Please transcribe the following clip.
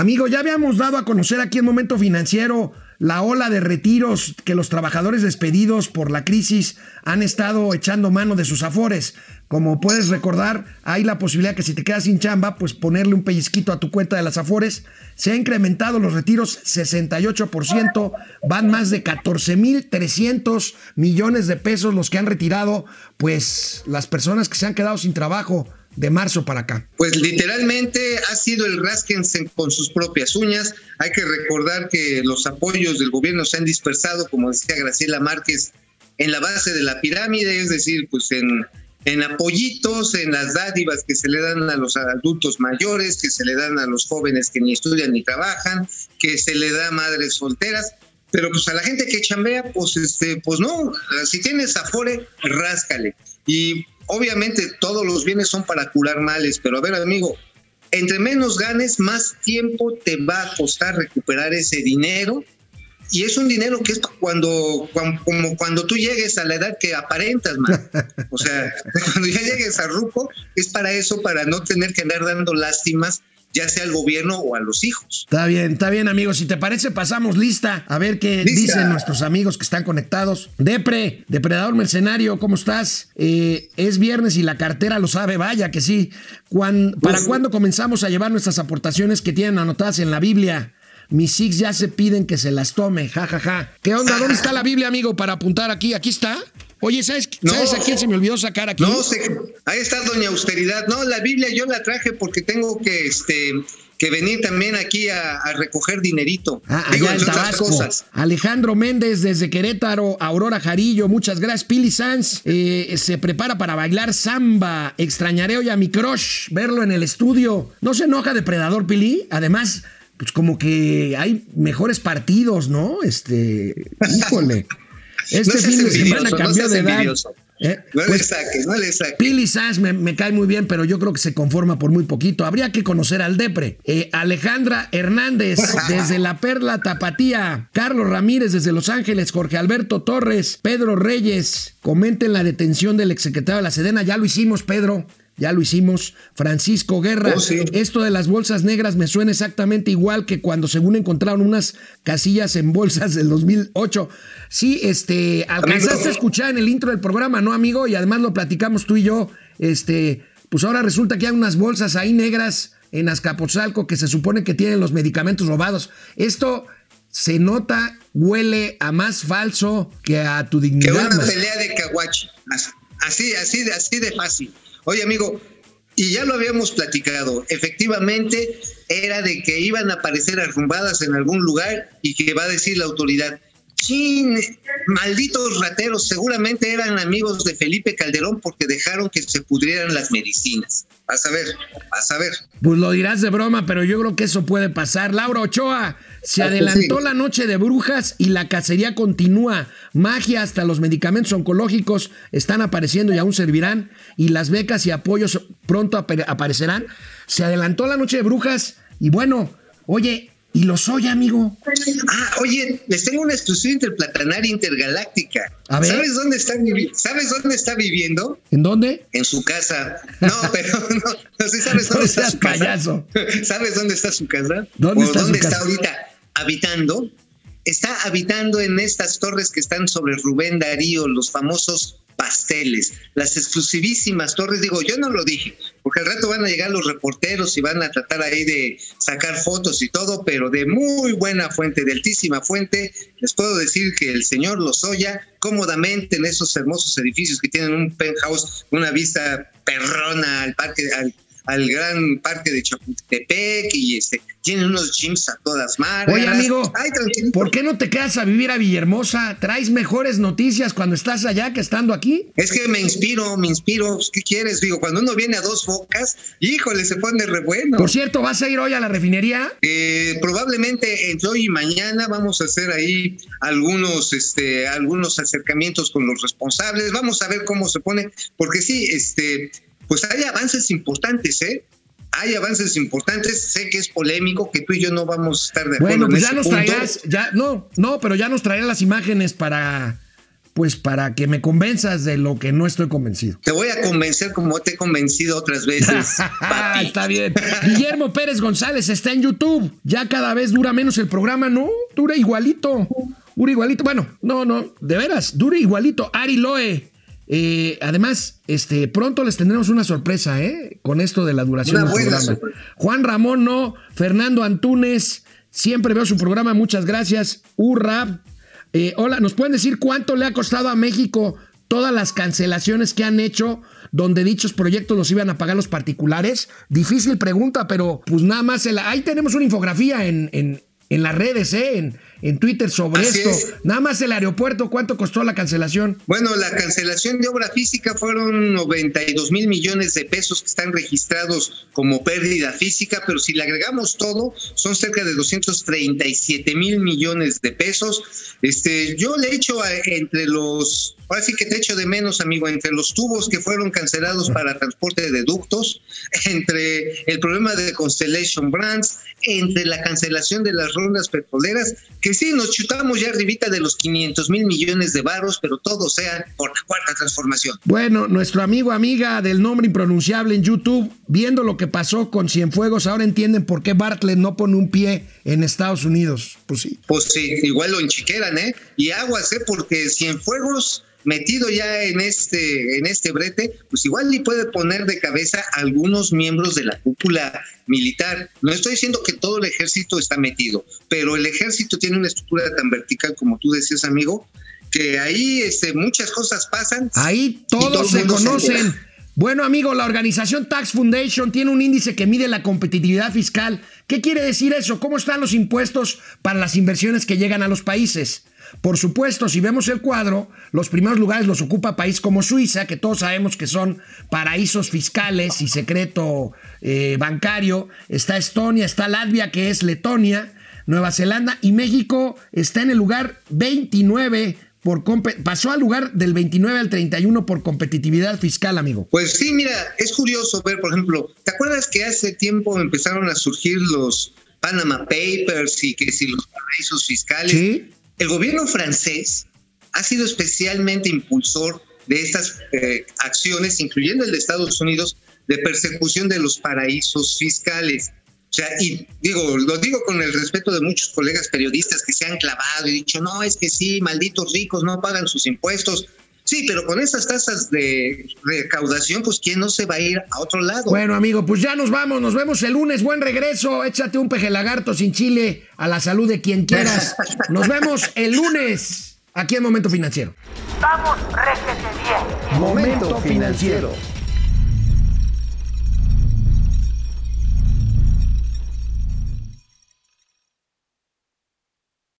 Amigo, ya habíamos dado a conocer aquí en Momento Financiero la ola de retiros que los trabajadores despedidos por la crisis han estado echando mano de sus afores. Como puedes recordar, hay la posibilidad que si te quedas sin chamba, pues ponerle un pellizquito a tu cuenta de las afores. Se han incrementado los retiros 68%, van más de 14.300 millones de pesos los que han retirado, pues las personas que se han quedado sin trabajo de marzo para acá? Pues literalmente ha sido el rásquense con sus propias uñas. Hay que recordar que los apoyos del gobierno se han dispersado, como decía Graciela Márquez, en la base de la pirámide, es decir, pues en, en apoyitos, en las dádivas que se le dan a los adultos mayores, que se le dan a los jóvenes que ni estudian ni trabajan, que se le da a madres solteras. Pero pues a la gente que chambea, pues este, pues no, si tienes afore, ráscale. Y obviamente todos los bienes son para curar males, pero a ver amigo, entre menos ganes, más tiempo te va a costar recuperar ese dinero. Y es un dinero que es cuando, como cuando tú llegues a la edad que aparentas, man. O sea, cuando ya llegues a Ruco, es para eso, para no tener que andar dando lástimas ya sea al gobierno o a los hijos. Está bien, está bien, amigos. Si te parece, pasamos lista a ver qué dicen nuestros amigos que están conectados. Depre, depredador mercenario, ¿cómo estás? Eh, es viernes y la cartera lo sabe, vaya que sí. ¿Para cuándo comenzamos a llevar nuestras aportaciones que tienen anotadas en la Biblia? Mis six ya se piden que se las tome, jajaja. Ja, ja. ¿Qué onda? ¿Dónde está la Biblia, amigo, para apuntar aquí? ¿Aquí está? Oye, ¿sabes, ¿sabes a quién se me olvidó sacar aquí? No, sé, ahí está Doña Austeridad. No, la Biblia yo la traje porque tengo que, este, que venir también aquí a, recoger dinerito. Ah, allá en Tabasco. Cosas. Alejandro Méndez desde Querétaro, Aurora Jarillo, muchas gracias. Pili Sanz eh, se prepara para bailar samba. Extrañaré hoy a mi crush, verlo en el estudio. ¿No se enoja depredador, Pili? Además, pues como que hay mejores partidos, ¿no? Este, híjole. Este fin de semana cambió de edad. Eh, no le pues, saques, no le saques. Pili Sanz me, cae muy bien, pero yo creo que se conforma por muy poquito. Habría que conocer al Depre. Eh, Alejandra Hernández, desde La Perla Tapatía. Carlos Ramírez, desde Los Ángeles. Jorge Alberto Torres. Pedro Reyes. Comenten la detención del exsecretario de la Sedena. Ya lo hicimos, Pedro ya lo hicimos. Francisco Guerra, oh, esto de las bolsas negras me suena exactamente igual que cuando según encontraron unas casillas en bolsas del 2008. Sí, este, alcanzaste a escuchar en el intro del programa, ¿no, amigo? Y además lo platicamos tú y yo. Este, pues ahora resulta que hay unas bolsas ahí negras en Azcapotzalco que se supone que tienen los medicamentos robados. Esto se nota, huele a más falso que a tu dignidad. Que una pelea de caguachi. Así, así, así de fácil. Oye, amigo, y ya lo habíamos platicado, efectivamente era de que iban a aparecer arrumbadas en algún lugar y que va a decir la autoridad, chin, malditos rateros, seguramente eran amigos de Felipe Calderón porque dejaron que se pudrieran las medicinas. A saber, a saber. Pues lo dirás de broma, pero yo creo que eso puede pasar. Laura Ochoa, se adelantó la noche de brujas y la cacería continúa. Magia hasta los medicamentos oncológicos están apareciendo y aún servirán. Y las becas y apoyos pronto aparecerán. Se adelantó la noche de brujas y bueno, oye, ¿Y lo soy, amigo? Ah, oye, les tengo una exclusiva interplatanaria intergaláctica. ¿Sabes dónde está ¿Sabes dónde está viviendo? ¿En dónde? En su casa. No, pero no, no sé, ¿sabes dónde está su payaso. casa? ¿Sabes dónde está su casa? ¿Dónde está, dónde está ahorita habitando? Está habitando en estas torres que están sobre Rubén Darío, los famosos pasteles, las exclusivísimas torres. Digo, yo no lo dije, porque al rato van a llegar los reporteros y van a tratar ahí de sacar fotos y todo, pero de muy buena fuente, de altísima fuente, les puedo decir que el señor Lozoya cómodamente en esos hermosos edificios que tienen un penthouse, una vista perrona al parque, al al gran parque de Chapultepec y este, tienen unos gyms a todas marcas. Oye, amigo, ¿por qué no te quedas a vivir a Villahermosa? ¿Traes mejores noticias cuando estás allá que estando aquí? Es que me inspiro, me inspiro. ¿Qué quieres? Digo, cuando uno viene a dos focas, híjole, se pone re bueno. Por cierto, ¿vas a ir hoy a la refinería? Eh, probablemente entre hoy y mañana vamos a hacer ahí algunos, este, algunos acercamientos con los responsables. Vamos a ver cómo se pone, porque sí, este pues hay avances importantes, ¿eh? Hay avances importantes, sé que es polémico, que tú y yo no vamos a estar de acuerdo. Bueno, pues ya nos traerás, ya, no, no, pero ya nos traerás las imágenes para, pues para que me convenzas de lo que no estoy convencido. Te voy a convencer como te he convencido otras veces. está bien. Guillermo Pérez González está en YouTube. Ya cada vez dura menos el programa, ¿no? Dura igualito. Dura igualito. Bueno, no, no, de veras, dura igualito. Ari Loe. Eh, además, este, pronto les tendremos una sorpresa, ¿eh? Con esto de la duración del programa. Juan Ramón, no. Fernando Antunes. Siempre veo su programa, muchas gracias. Urra, eh, hola, ¿nos pueden decir cuánto le ha costado a México todas las cancelaciones que han hecho donde dichos proyectos los iban a pagar los particulares? Difícil pregunta, pero pues nada más, ahí tenemos una infografía en, en, en las redes, ¿eh? En, en Twitter sobre esto. Nada más el aeropuerto, ¿cuánto costó la cancelación? Bueno, la cancelación de obra física fueron 92 mil millones de pesos que están registrados como pérdida física, pero si le agregamos todo, son cerca de 237 mil millones de pesos. Este, yo le echo entre los, ahora sí que te echo de menos, amigo, entre los tubos que fueron cancelados para transporte de ductos, entre el problema de Constellation Brands, entre la cancelación de las rondas petroleras, que sí, nos chutamos ya arribita de los 500 mil millones de varos, pero todo sea por la cuarta transformación. Bueno, nuestro amigo, amiga del nombre impronunciable en YouTube, viendo lo que pasó con Cienfuegos, ahora entienden por qué Bartlett no pone un pie en Estados Unidos. Pues sí. Pues sí, igual lo enchiqueran, ¿eh? Y aguas, ¿eh? Porque Cienfuegos metido ya en este, en este brete, pues igual le puede poner de cabeza a algunos miembros de la cúpula militar. No estoy diciendo que todo el ejército está metido, pero el ejército tiene una estructura tan vertical como tú decías, amigo, que ahí este, muchas cosas pasan. Ahí todos se conocen. bueno, amigo, la organización Tax Foundation tiene un índice que mide la competitividad fiscal. ¿Qué quiere decir eso? ¿Cómo están los impuestos para las inversiones que llegan a los países? Por supuesto, si vemos el cuadro, los primeros lugares los ocupa países como Suiza, que todos sabemos que son paraísos fiscales y secreto eh, bancario. Está Estonia, está Latvia, que es Letonia, Nueva Zelanda y México está en el lugar 29 por pasó al lugar del 29 al 31 por competitividad fiscal, amigo. Pues sí, mira, es curioso ver, por ejemplo, ¿te acuerdas que hace tiempo empezaron a surgir los Panama Papers y que si los paraísos fiscales? Sí. El gobierno francés ha sido especialmente impulsor de estas eh, acciones, incluyendo el de Estados Unidos, de persecución de los paraísos fiscales. O sea, y digo, lo digo con el respeto de muchos colegas periodistas que se han clavado y dicho, no, es que sí, malditos ricos no pagan sus impuestos. Sí, pero con esas tasas de recaudación, pues ¿quién no se va a ir a otro lado? Bueno, amigo, pues ya nos vamos, nos vemos el lunes, buen regreso, échate un peje lagarto sin chile a la salud de quien quieras. Nos vemos el lunes aquí en Momento Financiero. Vamos, réjete bien. Momento Financiero.